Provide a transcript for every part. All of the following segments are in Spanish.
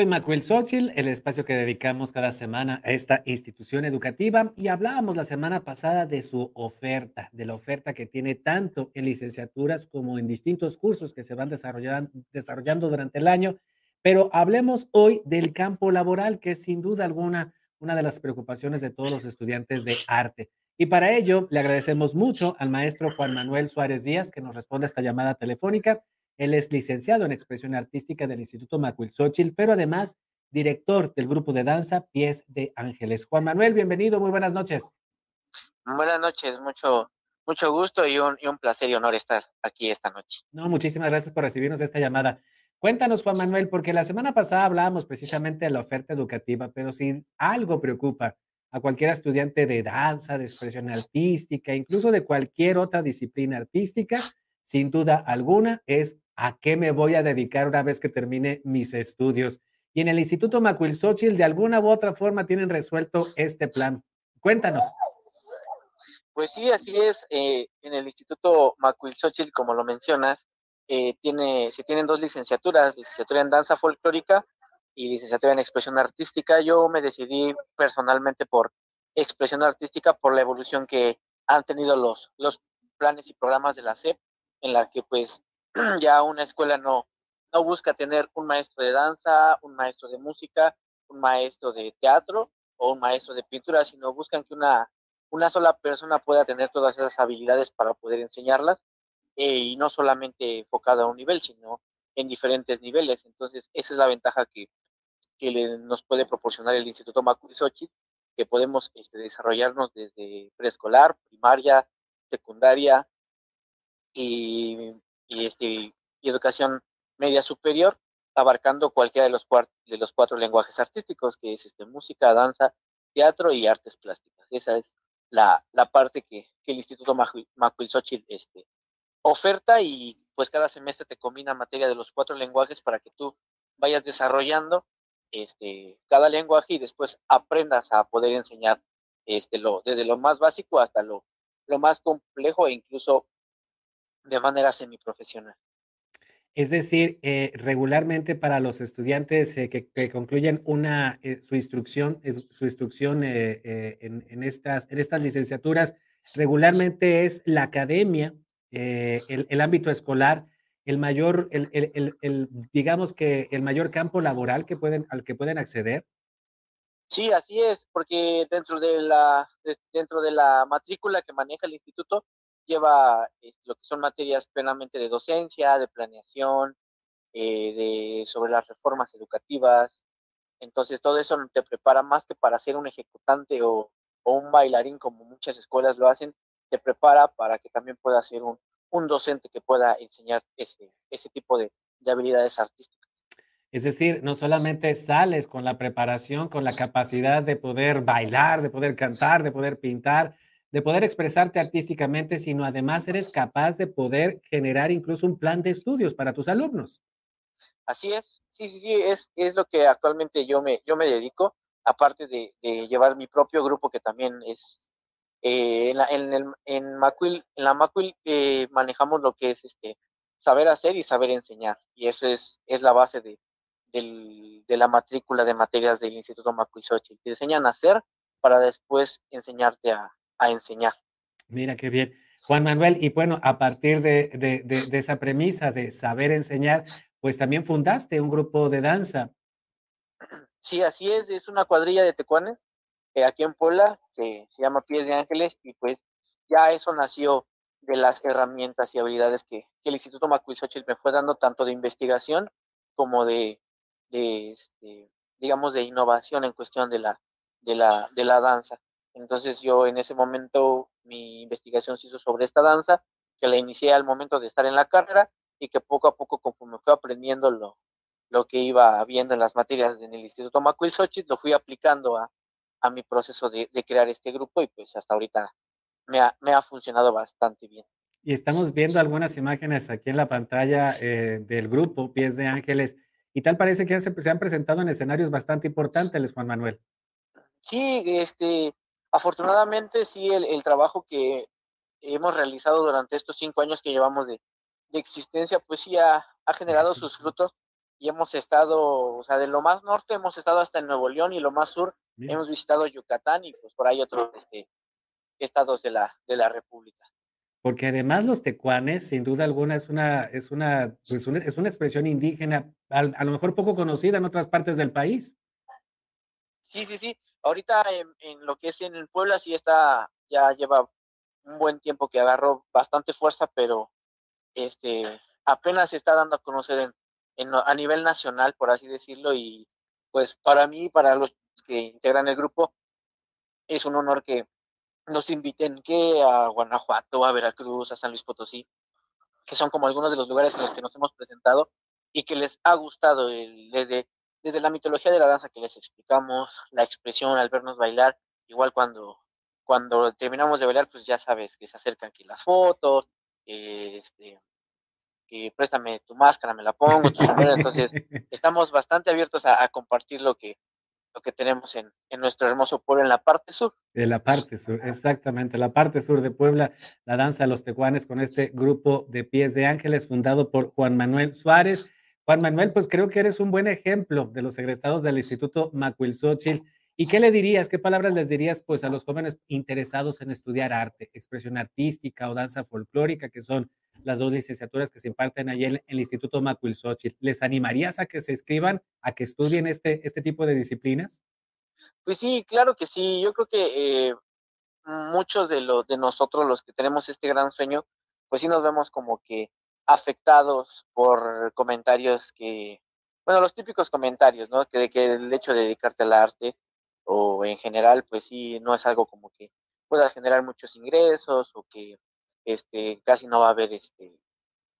soy Macuel Xochitl, el espacio que dedicamos cada semana a esta institución educativa y hablábamos la semana pasada de su oferta, de la oferta que tiene tanto en licenciaturas como en distintos cursos que se van desarrollando, desarrollando durante el año. Pero hablemos hoy del campo laboral, que es sin duda alguna una de las preocupaciones de todos los estudiantes de arte. Y para ello le agradecemos mucho al maestro Juan Manuel Suárez Díaz que nos responde a esta llamada telefónica él es licenciado en expresión artística del Instituto Macuilxóchitl, pero además director del grupo de danza Pies de Ángeles. Juan Manuel, bienvenido, muy buenas noches. Buenas noches, mucho, mucho gusto y un, placer y honor estar aquí esta noche. No, muchísimas gracias por recibirnos esta llamada. Cuéntanos, Juan Manuel, porque la semana pasada hablábamos precisamente de la oferta educativa, pero si algo preocupa a cualquier estudiante de danza, de expresión artística, incluso de cualquier otra disciplina artística, sin duda alguna, es a qué me voy a dedicar una vez que termine mis estudios. Y en el Instituto Macuilxóchitl, de alguna u otra forma, tienen resuelto este plan. Cuéntanos. Pues sí, así es. Eh, en el Instituto Macuilxóchitl, como lo mencionas, eh, tiene, se tienen dos licenciaturas, licenciatura en danza folclórica y licenciatura en expresión artística. Yo me decidí personalmente por expresión artística por la evolución que han tenido los, los planes y programas de la SEP, en la que pues ya una escuela no, no busca tener un maestro de danza, un maestro de música, un maestro de teatro o un maestro de pintura, sino buscan que una, una sola persona pueda tener todas esas habilidades para poder enseñarlas eh, y no solamente enfocado a un nivel, sino en diferentes niveles. Entonces, esa es la ventaja que, que nos puede proporcionar el Instituto Macuisochi, que podemos este, desarrollarnos desde preescolar, primaria, secundaria y y, este, y educación media superior, abarcando cualquiera de los, de los cuatro lenguajes artísticos, que es este, música, danza, teatro y artes plásticas. Esa es la, la parte que, que, el Instituto Macuilxóchitl este, oferta y pues cada semestre te combina materia de los cuatro lenguajes para que tú vayas desarrollando este, cada lenguaje y después aprendas a poder enseñar este, lo, desde lo más básico hasta lo, lo más complejo e incluso de manera semiprofesional. Es decir, eh, regularmente para los estudiantes eh, que, concluyen una, eh, su instrucción, su instrucción en, estas, en estas licenciaturas, regularmente es la academia, el, ámbito escolar, el mayor, el, digamos que el mayor campo laboral que pueden, al que pueden acceder. Sí, así es, porque dentro de la, dentro de la matrícula que maneja el instituto, lleva lo que son materias plenamente de docencia, de planeación, eh, de, sobre las reformas educativas. Entonces, todo eso te prepara más que para ser un ejecutante o, un bailarín, como muchas escuelas lo hacen, te prepara para que también puedas ser un, docente que pueda enseñar ese, ese tipo de, de habilidades artísticas. Es decir, no solamente sales con la preparación, con la capacidad de poder bailar, de poder cantar, de poder pintar, de poder expresarte artísticamente, sino además eres capaz de poder generar incluso un plan de estudios para tus alumnos. Así es, sí, sí, sí, es, es lo que actualmente yo me, yo me dedico, aparte de, llevar mi propio grupo que también es eh, en, la, en, el, en, Macuil, en la Macuil eh, manejamos lo que es este saber hacer y saber enseñar, y eso es, es la base de, de la matrícula de materias del Instituto Macuil Xochitl. Te enseñan a hacer para después enseñarte a, a enseñar. Mira qué bien. Juan Manuel, y bueno, a partir de, esa premisa de saber enseñar, pues también fundaste un grupo de danza. Sí, así es, es una cuadrilla de tecuanes eh, aquí en Puebla, que se llama Pies de Ángeles, y pues ya eso nació de las herramientas y habilidades que, el Instituto Macuilxóchitl me fue dando, tanto de investigación como de, este, digamos, de innovación en cuestión de la, de la, de la danza. Entonces yo en ese momento mi investigación se hizo sobre esta danza, que la inicié al momento de estar en la carrera y que poco a poco conforme fui aprendiendo lo, lo que iba viendo en las materias en el Instituto Macuil lo fui aplicando a, mi proceso de, crear este grupo y pues hasta ahorita me ha, me ha funcionado bastante bien. Y estamos viendo algunas imágenes aquí en la pantalla eh, del grupo Pies de Ángeles y tal parece que se, se han presentado en escenarios bastante importantes, Juan Manuel. Sí, este, Afortunadamente, sí, el, trabajo que hemos realizado durante estos cinco años que llevamos de, existencia, pues sí ha, generado sus frutos y hemos estado, o sea, de lo más norte hemos estado hasta en Nuevo León y lo más sur hemos visitado Yucatán y pues por ahí otros este, estados de la, de la República. Porque además los tecuanes, sin duda alguna, es una, es una, pues es una expresión indígena, a, lo mejor poco conocida en otras partes del país. Sí, sí, sí. Ahorita en, lo que es en el Puebla sí está, ya lleva un buen tiempo que agarró bastante fuerza, pero este apenas se está dando a conocer en, a nivel nacional, por así decirlo, y pues para mí, para los que integran el grupo, es un honor que nos inviten que a Guanajuato, a Veracruz, a San Luis Potosí, que son como algunos de los lugares en los que nos hemos presentado y que les ha gustado desde, desde la mitología de la danza que les explicamos, la expresión al vernos bailar, igual cuando, cuando terminamos de bailar, pues ya sabes que se acercan aquí las fotos, este, que préstame tu máscara, me la pongo, tu sombrero, entonces estamos bastante abiertos a compartir lo que, lo que tenemos en, en, nuestro hermoso pueblo en la parte sur. En la parte sur, exactamente, la parte sur de Puebla, la danza de los tecuanes con este grupo de pies de ángeles fundado por Juan Manuel Suárez. Juan Manuel, pues creo que eres un buen ejemplo de los egresados del Instituto Macuilxóchitl. ¿Y qué le dirías, qué palabras les dirías pues a los jóvenes interesados en estudiar arte, expresión artística o danza folclórica, que son las dos licenciaturas que se imparten allí en el Instituto Macuilxóchitl. ¿Les animarías a que se escriban, a que estudien este, este tipo de disciplinas? Pues sí, claro que sí. Yo creo que eh, muchos de, los de nosotros, los que tenemos este gran sueño, pues sí nos vemos como que afectados por comentarios que, bueno, los típicos comentarios, ¿no? Que, de que el hecho de dedicarte al arte o en general, pues sí, no es algo como que pueda generar muchos ingresos o que este, casi no va a haber, este,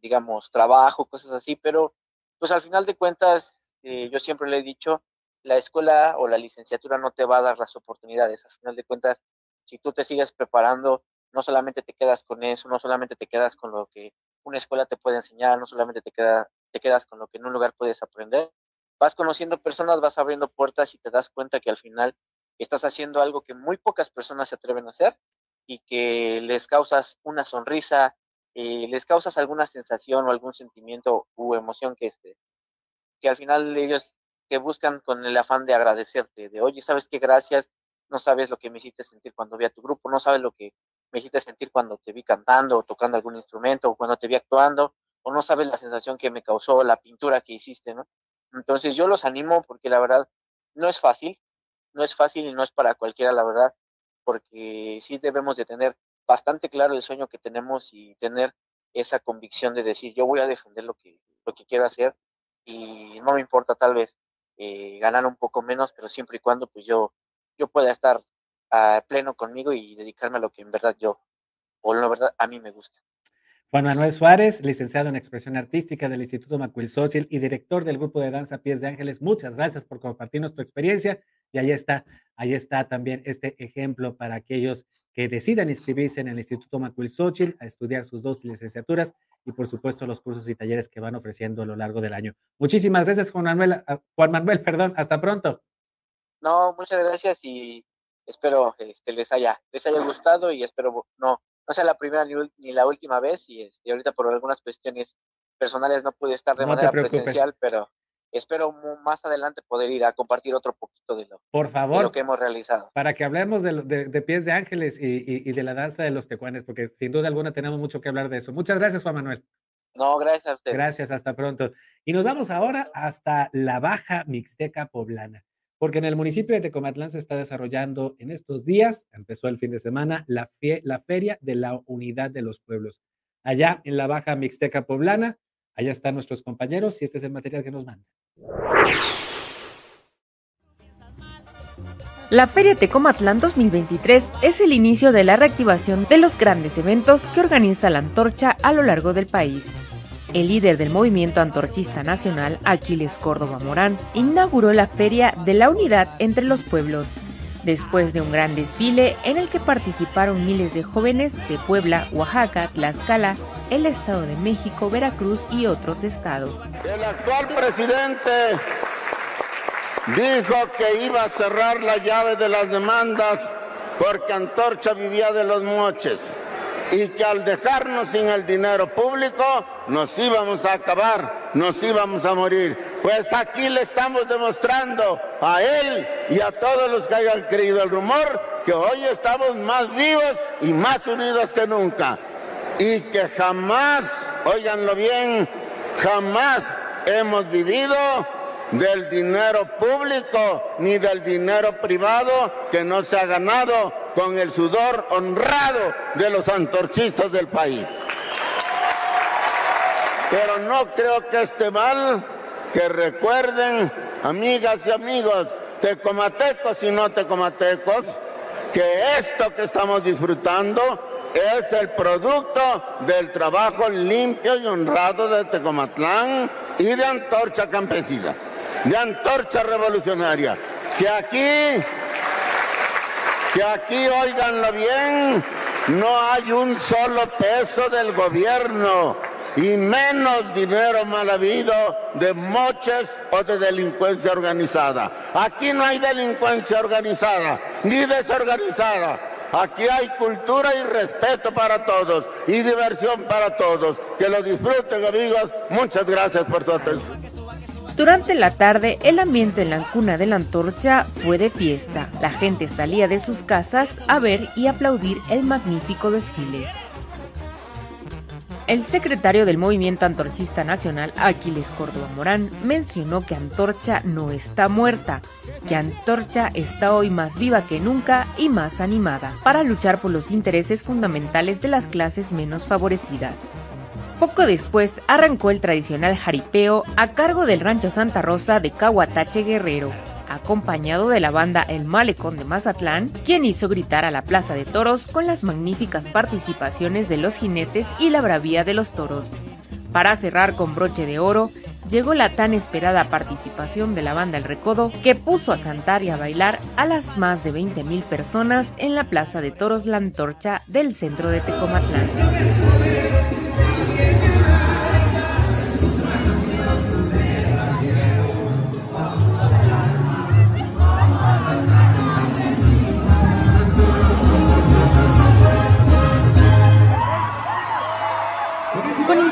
digamos, trabajo, cosas así, pero pues al final de cuentas, eh, yo siempre le he dicho, la escuela o la licenciatura no te va a dar las oportunidades. Al final de cuentas, si tú te sigues preparando, no solamente te quedas con eso, no solamente te quedas con lo que una escuela te puede enseñar, no solamente te, queda, te quedas con lo que en un lugar puedes aprender, vas conociendo personas, vas abriendo puertas y te das cuenta que al final estás haciendo algo que muy pocas personas se atreven a hacer y que les causas una sonrisa, eh, les causas alguna sensación o algún sentimiento u emoción que, este, que al final ellos te buscan con el afán de agradecerte, de oye, ¿sabes qué? Gracias, no sabes lo que me hiciste sentir cuando vi a tu grupo, no sabes lo que me hiciste sentir cuando te vi cantando o tocando algún instrumento o cuando te vi actuando, o no sabes la sensación que me causó la pintura que hiciste, ¿no? Entonces yo los animo porque la verdad no es fácil, no es fácil y no es para cualquiera, la verdad porque sí debemos de tener bastante claro el sueño que tenemos y tener esa convicción de decir, yo voy a defender lo que, lo que quiero hacer y no me importa tal vez eh, ganar un poco menos, pero siempre y cuando pues yo, yo pueda estar a pleno conmigo y dedicarme a lo que en verdad yo, o en verdad a mí me gusta. Juan Manuel Suárez, licenciado en expresión artística del Instituto Macuilxóchitl y director del grupo de danza Pies de Ángeles. Muchas gracias por compartirnos tu experiencia y ahí está, ahí está también este ejemplo para aquellos que decidan inscribirse en el Instituto Macuilxóchitl a estudiar sus dos licenciaturas y por supuesto los cursos y talleres que van ofreciendo a lo largo del año. Muchísimas gracias Juan Manuel, ah, Juan Manuel, perdón, hasta pronto. No, muchas gracias y espero este, les haya les haya gustado y espero no no sea la primera ni, la última vez y, este, ahorita por algunas cuestiones personales no pude estar de manera presencial, pero espero más adelante poder ir a compartir otro poquito de lo, por favor, lo que hemos realizado. Para que hablemos de, pies de ángeles y, de la danza de los tecuanes, porque sin duda alguna tenemos mucho que hablar de eso. Muchas gracias, Juan Manuel. No, gracias a usted. Gracias, hasta pronto. Y nos vamos ahora hasta la Baja Mixteca Poblana porque en el municipio de Tecomatlán se está desarrollando en estos días, empezó el fin de semana, la, Feria de la Unidad de los Pueblos. Allá en la Baja Mixteca Poblana, allá están nuestros compañeros y este es el material que nos mandan. La Feria Tecomatlán 2023 es el inicio de la reactivación de los grandes eventos que organiza la Antorcha a lo largo del país el líder del movimiento antorchista nacional, Aquiles Córdoba Morán, inauguró la Feria de la Unidad entre los Pueblos, después de un gran desfile en el que participaron miles de jóvenes de Puebla, Oaxaca, Tlaxcala, el Estado de México, Veracruz y otros estados. El actual presidente dijo que iba a cerrar la llave de las demandas porque Antorcha vivía de los moches y que al dejarnos sin el dinero público nos íbamos a acabar, nos íbamos a morir. Pues aquí le estamos demostrando a él y a todos los que hayan creído el rumor que hoy estamos más vivos y más unidos que nunca. Y que jamás, óiganlo bien, jamás hemos vivido del dinero público ni del dinero privado que no se ha ganado con el sudor honrado de los antorchistas del país. Pero no creo que esté mal que recuerden, amigas y amigos, tecomatecos y no tecomatecos, que esto que estamos disfrutando es el producto del trabajo limpio y honrado de Tecomatlán y de Antorcha Campesina, de Antorcha Revolucionaria. Que aquí, que aquí, oiganlo bien, no hay un solo peso del gobierno y menos dinero mal habido de moches o de delincuencia organizada. Aquí no hay delincuencia organizada ni desorganizada. Aquí hay cultura y respeto para todos y diversión para todos. Que lo disfruten amigos. Muchas gracias por su atención. Durante la tarde, el ambiente en la cuna de la antorcha fue de fiesta. La gente salía de sus casas a ver y aplaudir el magnífico desfile. El secretario del Movimiento Antorchista Nacional, Aquiles Córdoba Morán, mencionó que Antorcha no está muerta, que Antorcha está hoy más viva que nunca y más animada para luchar por los intereses fundamentales de las clases menos favorecidas. Poco después arrancó el tradicional jaripeo a cargo del rancho Santa Rosa de Cahuatache Guerrero, acompañado de la banda El Malecón de Mazatlán, quien hizo gritar a la Plaza de Toros con las magníficas participaciones de los jinetes y la bravía de los toros. Para cerrar con broche de oro, llegó la tan esperada participación de la banda El Recodo, que puso a cantar y a bailar a las más de 20.000 personas en la Plaza de Toros La Antorcha del centro de Tecomatlán.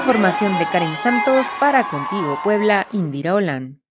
Información de Karen Santos para Contigo Puebla, Indira Olan.